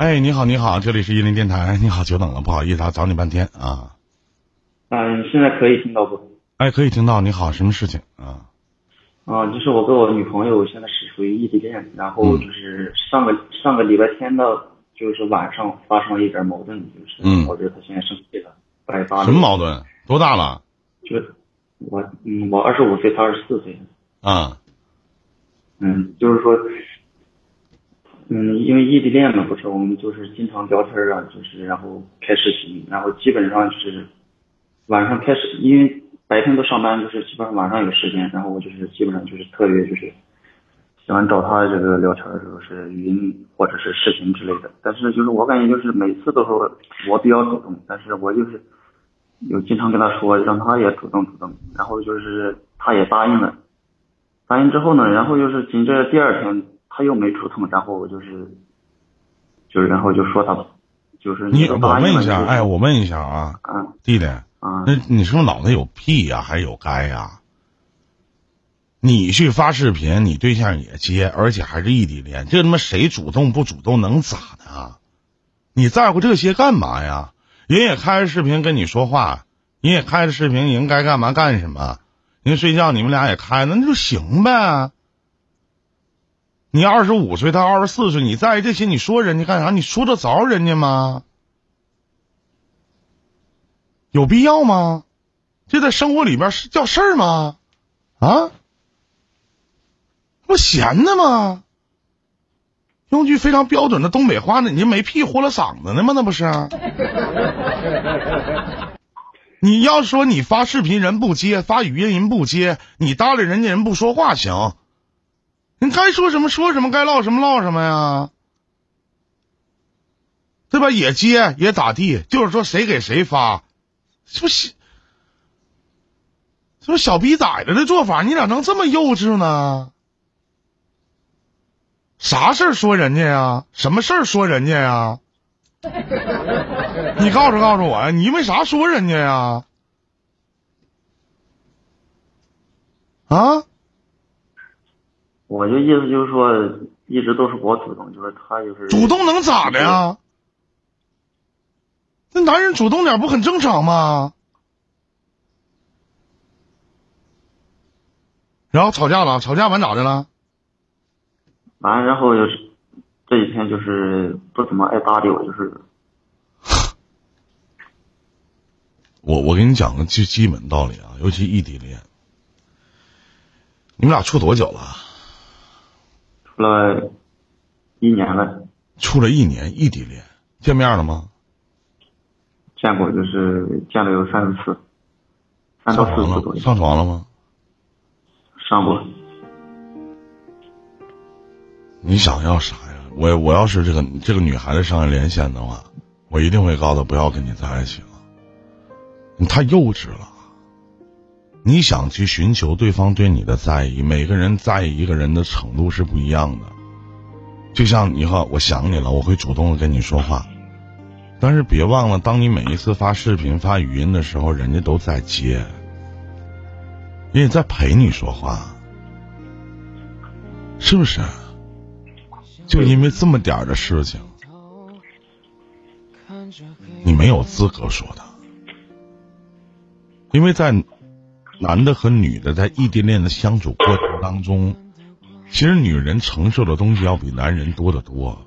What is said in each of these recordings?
哎，你好，你好，这里是伊林电台。你好，久等了，不好意思啊，找你半天啊。嗯，现在可以听到不？哎，可以听到。你好，什么事情啊？啊，就是我跟我女朋友现在是属于异地恋，然后就是上个上个礼拜天的，就是晚上发生了一点矛盾，就是导致她现在生气了，百八。什么矛盾？多大了？就是我，嗯，我二十五岁，她二十四岁。啊。嗯，就是说。嗯，因为异地恋嘛，不是我们就是经常聊天啊，就是然后开视频，然后基本上就是晚上开始，因为白天都上班，就是基本上晚上有时间，然后我就是基本上就是特别就是喜欢找他这个聊天的时候是语音或者是视频之类的，但是就是我感觉就是每次都是我比较主动，但是我就是有经常跟他说让他也主动主动，然后就是他也答应了，答应之后呢，然后就是紧接着第二天。他又没主动，然后我就是，就是然后就说他，就是你我问一下，哎，我问一下啊，弟弟，啊，那你是不是脑袋有屁呀，还是有该呀？你去发视频，你对象也接，而且还是异地恋，这他妈谁主动不主动能咋的？啊你在乎这些干嘛呀？人也开着视频跟你说话，人也开着视频，人该干嘛干什么？人睡觉你们俩也开，那就行呗。你二十五岁，他二十四岁，你在意这些？你说人家干啥？你说得着人家吗？有必要吗？这在生活里边是叫事儿吗？啊？不闲的吗？用句非常标准的东北话，呢你就没屁豁了嗓子呢吗？那不是？你要说你发视频人不接，发语音人不接，你搭理人家人不说话行。你该说什么说什么，该唠什么唠什么呀，对吧？也接也咋地，就是说谁给谁发，这不是这不小逼崽子的做法？你咋能这么幼稚呢？啥事儿说人家呀？什么事儿说人家呀？你告诉告诉我呀，你因为啥说人家呀？啊？我就意思就是说，一直都是我主动，就是他就是主动能咋的呀？那男人主动点不很正常吗？然后吵架了，吵架完咋的了？完，然后就是这几天就是不怎么爱搭理我，就是。我我给你讲个最基本道理啊，尤其异地恋，你们俩处多久了？了一年了，处了一年异地恋，见面了吗？见过，就是见了有三四次，三到四次左右。上床了吗？上过。你想要啥呀？我我要是这个这个女孩子上来连线的话，我一定会告诉她不要跟你在一起了。你太幼稚了。你想去寻求对方对你的在意，每个人在意一个人的程度是不一样的。就像你和我想你了，我会主动的跟你说话，但是别忘了，当你每一次发视频、发语音的时候，人家都在接，人家在陪你说话，是不是？就因为这么点的事情，你没有资格说他，因为在。男的和女的在异地恋的相处过程当中，其实女人承受的东西要比男人多得多，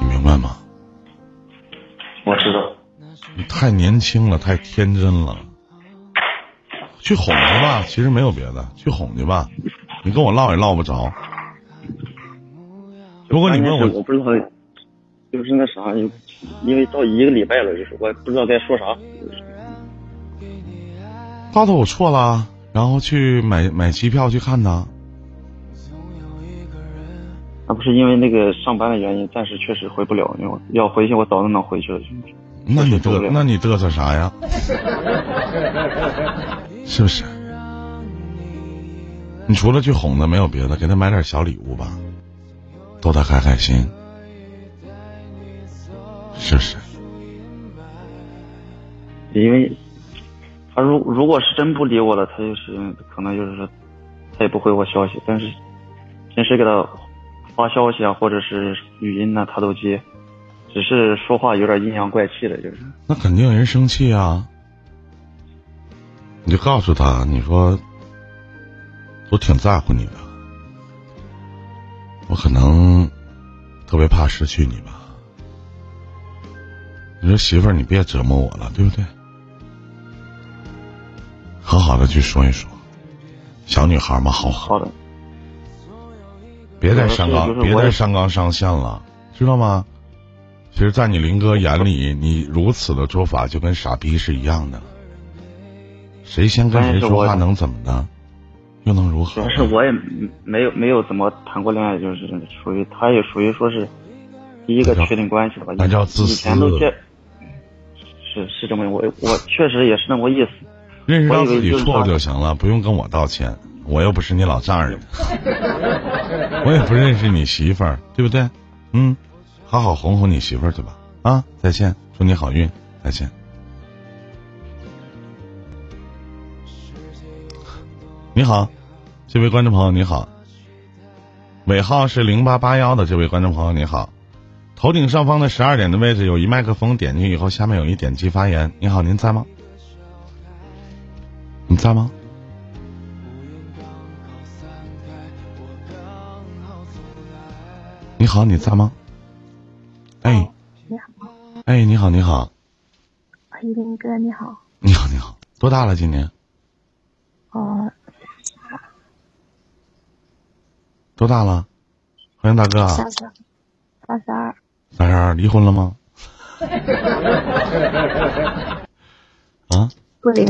你明白吗？我知道。你太年轻了，太天真了。去哄去吧，其实没有别的，去哄去吧。你跟我唠也唠不着。如果你问我，我不知道，就是那啥，因为到一个礼拜了，就是我不知道该说啥。告诉我错了，然后去买买机票去看他。那，不是因为那个上班的原因，暂时确实回不了。因为要回去，我早就能回去了。那你嘚，那你嘚瑟啥呀？是不是？你除了去哄他，没有别的，给他买点小礼物吧，逗他开开心，是不是？因为。他如如果是真不理我了，他就是可能就是，他也不回我消息。但是平时给他发消息啊，或者是语音呢，他都接，只是说话有点阴阳怪气的，就是。那肯定人生气啊！你就告诉他，你说我挺在乎你的，我可能特别怕失去你吧。你说媳妇儿，你别折磨我了，对不对？好好的去说一说，小女孩嘛，好好的。别再上纲，别再上纲上线了，知道吗？其实，在你林哥眼里，你如此的做法就跟傻逼是一样的。谁先跟谁说话能怎么的？又能如何？主要是我也没有没有怎么谈过恋爱，就是属于他也属于说是第一个确定关系吧。那叫自私。以前都见，是是这么我我确实也是那么意思。认识到自己错误就行了，不用跟我道歉。我又不是你老丈人，我也不认识你媳妇儿，对不对？嗯，好好哄哄你媳妇儿去吧。啊，再见，祝你好运，再见。你好，这位观众朋友，你好，尾号是零八八幺的这位观众朋友，你好，头顶上方的十二点的位置有一麦克风，点进去以后，下面有一点击发言。你好，您在吗？你在吗？你好，你在吗？哎，你好。哎，你好，你好。一林哥，你好。你好，你好，多大了？今年？哦。多大了？欢迎大哥。三十，三十二。三十二，离婚了吗？啊？不离，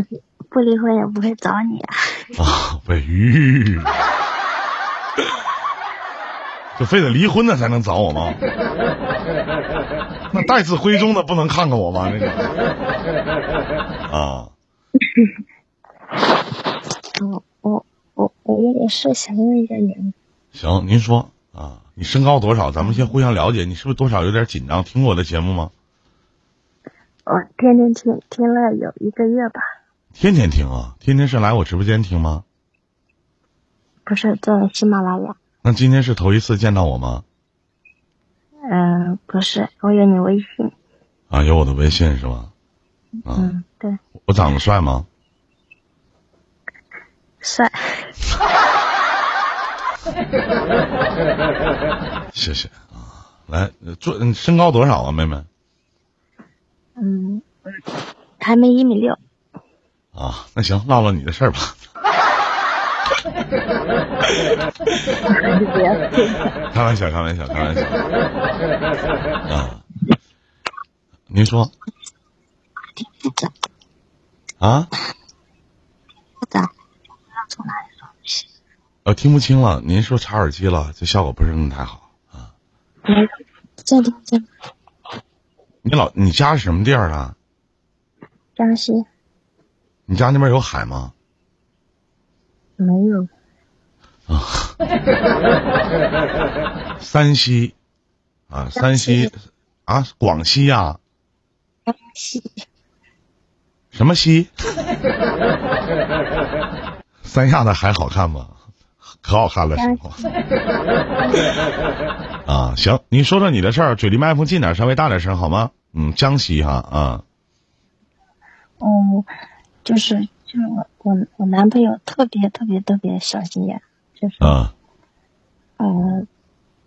不离婚也不会找你啊。啊，喂，鱼，就非得离婚了才能找我吗？那待字闺中的不能看看我吗？那个啊。我我我我有点事想问一下您。行，您说啊，你身高多少？咱们先互相了解。你是不是多少有点紧张？听过我的节目吗？我天天听，听了有一个月吧。天天听啊？天天是来我直播间听吗？不是，在喜马拉雅。那今天是头一次见到我吗？嗯，不是，我有你微信。啊，有我的微信是吧？嗯，对。我长得帅吗？帅。谢谢啊，来，做身高多少啊，妹妹？嗯，还没一米六。啊，那行，唠唠你的事儿吧。开玩笑，开玩笑，开玩笑。啊，您说。啊？咋？从哪里？呃，听不清了，您说插耳机了，这效果不是那么太好啊。你老你家是什么地儿啊？江西。你家那边有海吗？没有。啊。山西，啊，山西，啊，广西呀。江西。什么西？三亚的海好看吗？可好看了，是吗？啊，行，你说说你的事儿，嘴离麦克风近点，稍微大点声好吗？嗯，江西哈啊。哦，就是就是我我我男朋友特别特别特别小心眼，就是啊，呃，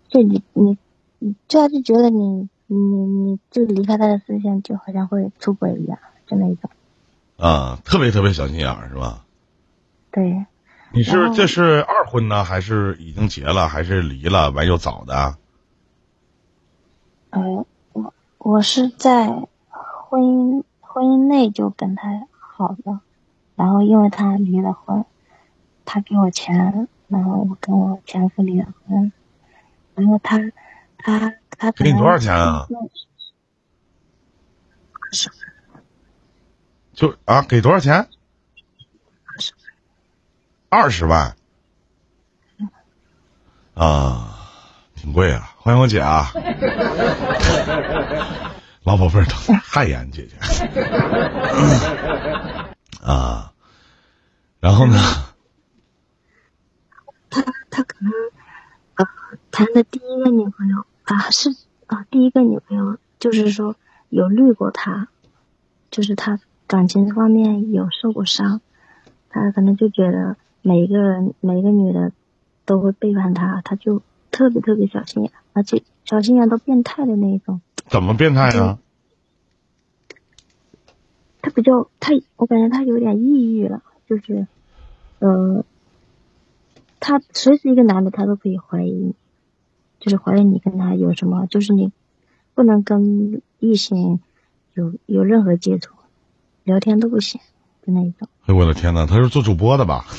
就你你你，就就觉得你你你就离开他的视线，就好像会出轨一样，就那种。啊，特别特别小心眼是吧？对。你是这是二婚呢，还是已经结了，还是离了完又找的？呃，我我是在婚姻婚姻内就跟他好的，然后因为他离了婚，他给我钱，然后我跟我前夫离了婚，然后他他他给你多少钱啊？就啊，给多少钱？二十万，啊，挺贵啊！欢迎我姐啊，老宝贝儿，汗颜姐姐 啊，然后呢？他他可能呃谈的第一个女朋友啊是啊第一个女朋友就是说有绿过他，就是他感情方面有受过伤，他可能就觉得每一个人每一个女的都会背叛他，他就特别特别小心眼，而且小心眼都变态的那一种。怎么变态呢？他比较他，我感觉他有点抑郁了，就是，呃，他随时一个男的他都可以怀疑你，就是怀疑你跟他有什么，就是你不能跟异性有有任何接触，聊天都不行的那一种。哎，我的天哪，他是做主播的吧？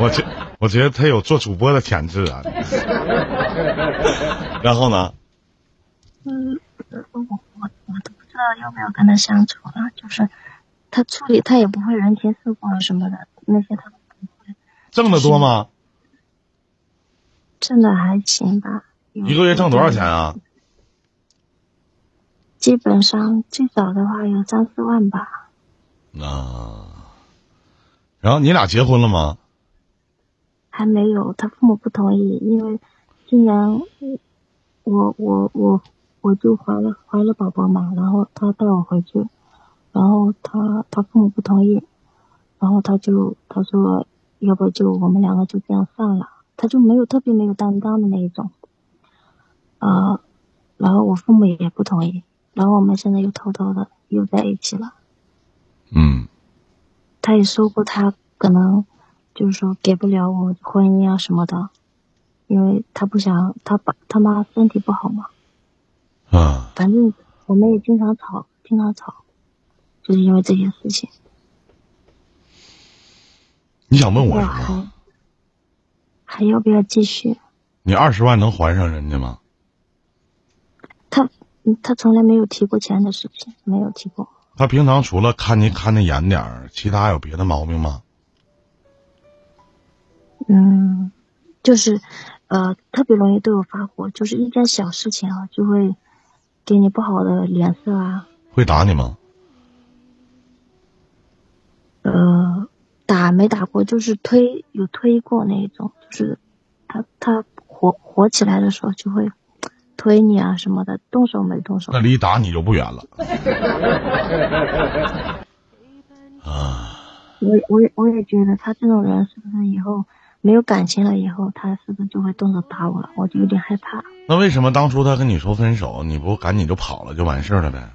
我觉我觉得他有做主播的潜质啊。然后呢？嗯，我我我都不知道要不要跟他相处了，就是他处理他也不会人情世故啊什么的，那些他都不会，挣得多吗？挣的还行吧。一个月挣多少钱？啊？基本上最早的话有三四万吧。啊。然后你俩结婚了吗？还没有，他父母不同意，因为今年我我我我就怀了怀了宝宝嘛，然后他带我回去，然后他他父母不同意，然后他就他说要不就我们两个就这样算了，他就没有特别没有担当的那一种，啊、然后我父母也不同意，然后我们现在又偷偷的又在一起了。嗯。他也说过，他可能就是说给不了我婚姻啊什么的，因为他不想他爸他妈身体不好嘛。啊，反正我们也经常吵，经常吵，就是因为这些事情。你想问我我什么？还还要不要继续？你二十万能还上人家吗？他嗯他从来没有提过钱的事情，没有提过。他平常除了看你看的严点儿，其他有别的毛病吗？嗯，就是呃特别容易对我发火，就是一件小事情啊就会给你不好的脸色啊。会打你吗？呃，打没打过，就是推有推过那一种，就是他他火火起来的时候就会推你啊什么的，动手没动手那。离打你就不远了。啊，我我也我也觉得他这种人是不是以后没有感情了以后，他是不是就会动手打我了？我就有点害怕。那为什么当初他跟你说分手，你不赶紧就跑了就完事儿了呗？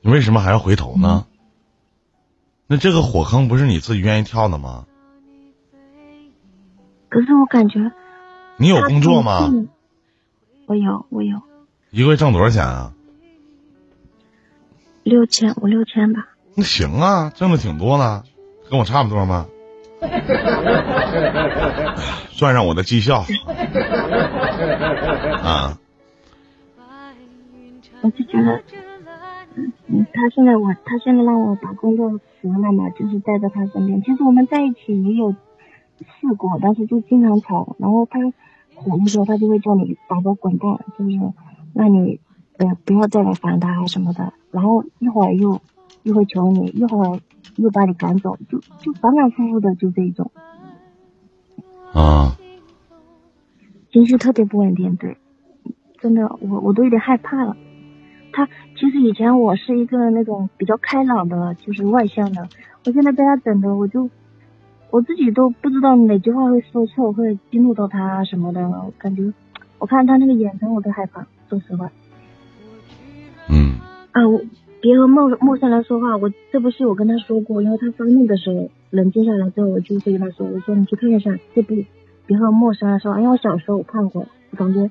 你为什么还要回头呢？那这个火坑不是你自己愿意跳的吗？可是我感觉你有工作吗？我有我有一个月挣多少钱啊？六千五六千吧。那行啊，挣的挺多呢，跟我差不多吗？算上我的绩效啊，我就觉得，嗯，他现在我他现在让我把工作辞了嘛，就是带在他身边。其实我们在一起也有试过，但是就经常吵。然后他火的时候，他就会叫你宝宝滚蛋，就是让你呃不要再来烦他什么的。然后一会儿又又会求你，一会儿又把你赶走，就就反反复复的就这种，啊，情绪特别不稳定。对，真的我我都有点害怕了。他其实以前我是一个那种比较开朗的，就是外向的。我现在被他整的，我就我自己都不知道哪句话会说错，会激怒到他啊什么的。我感觉我看他那个眼神，我都害怕。说实话嗯啊，我别和陌陌生人说话。我这部戏我跟他说过，因为他发怒的时候冷静下来之后，我就会跟他说，我说你去看一下这部，别和陌生人说话，因为我小时候我看过，我感觉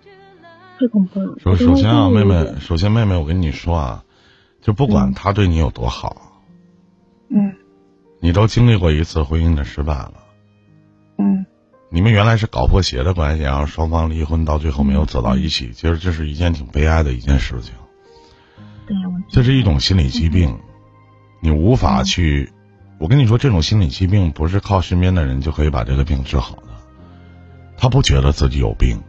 太恐怖了。首首先啊，妹妹，首先妹妹，我跟你说啊，就不管嗯他对你有多好，嗯你都经历过一次婚姻的失败了。嗯你们原来是搞破鞋的关系，然后双方离婚，到最后没有走到一起，其实这是一件挺悲哀的一件事情。对我这是一种心理疾病，你无法去。我跟你说，这种心理疾病不是靠身边的人就可以把这个病治好的。他不觉得自己有病，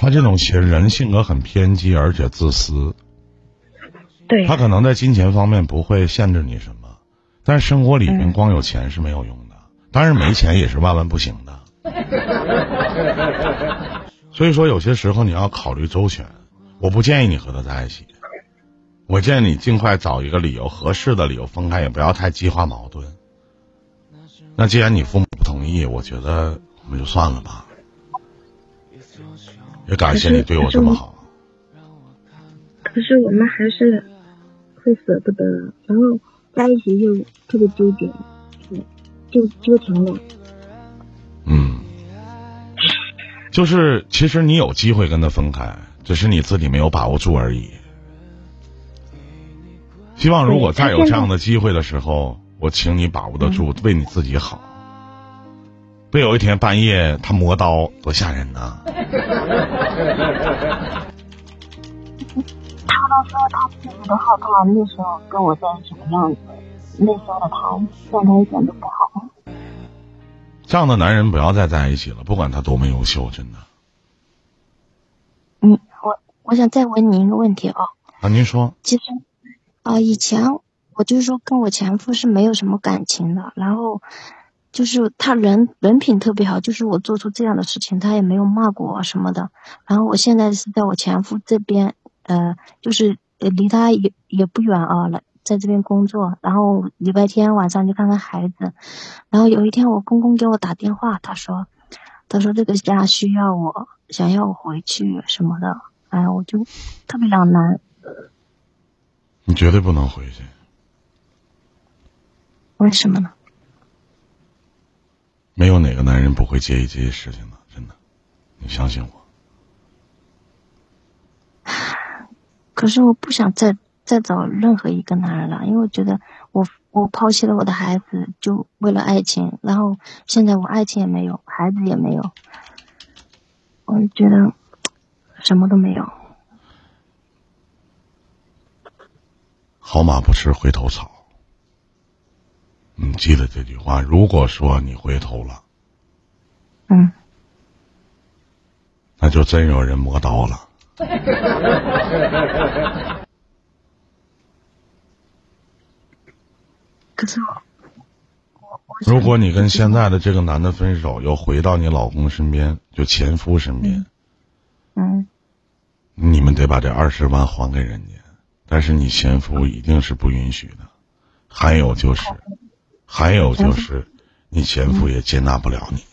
他这种些人性格很偏激，而且自私。对他可能在金钱方面不会限制你什么，但是生活里面嗯光有钱是没有用的。当然没钱也是万万不行的。所以说，有些时候你要考虑周全。我不建议你和他在一起，我建议你尽快找一个理由合适的理由分开，也不要太激化矛盾。那既然你父母不同意，我觉得我们就算了吧。也感谢你对我这么好。可是我们还是会舍不得，然后在一起又特别纠结，就纠缠了。嗯，就是其实你有机会跟他分开，只是你自己没有把握住而已。希望如果再有这样的机会的时候，我请你把握得住，为你自己好。别有一天半夜他磨刀，多吓人呐！他都说他自己都害怕那时候跟我在一起的样子，那时候的他状态一点都不好。这样的男人不要再在一起了，不管他多么优秀，真的。嗯，我我想再问您一个问题啊。啊，您说。其实啊，以前我就是说跟我前夫是没有什么感情的，然后。就是他人人品特别好，就是我做出这样的事情，他也没有骂过我什么的。然后我现在是在我前夫这边，呃，就是离他也也不远啊，来在这边工作。然后礼拜天晚上就看看孩子。然后有一天我公公给我打电话，他说，他说这个家需要我，想要我回去什么的。哎，我就特别两难。你绝对不能回去。为什么呢？没有哪个男人不会介意这些事情的，真的，你相信我。可是我不想再再找任何一个男人了，因为我觉得我我抛弃了我的孩子，就为了爱情，然后现在我爱情也没有，孩子也没有，我就觉得什么都没有。好马不吃回头草。你记得这句话。如果说你回头了，嗯，那就真有人磨刀了。可是如果你跟现在的这个男的分手，又回到你老公身边，就前夫身边，嗯，你们得把这二十万还给人家，但是你前夫一定是不允许的。还有就是。还有就是，你前夫也接纳不了你。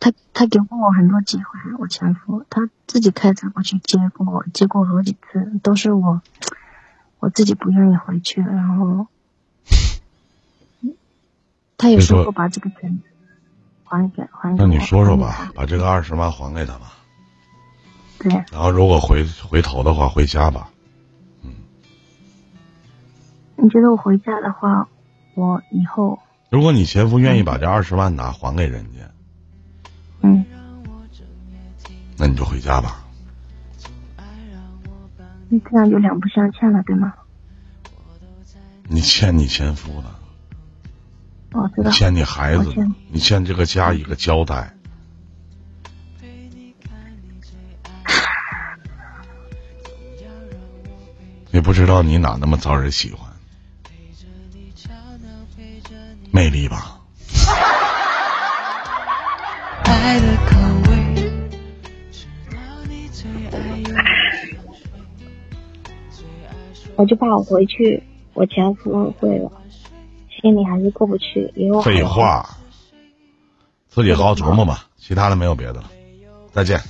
他他给过我很多机会，我前夫他自己开车过去接过我，接过好几次，都是我我自己不愿意回去，然后 他也说过把这个钱还给还给。那你说说吧，把这个二十万还给他吧。对。然后如果回回头的话，回家吧。嗯你觉得我回家的话，我以后如果你前夫愿意把这二十万拿还给人家，嗯，那你就回家吧。你这样就两不相欠了，对吗？你欠你前夫的，我知道。欠你孩子的，你欠这个家一个交代。也不知道你哪那么招人喜欢。魅力吧。我就怕我回去，我前夫会了，心里还是过不去。以后废话，自己好好琢磨吧。其他的没有别的了，再见。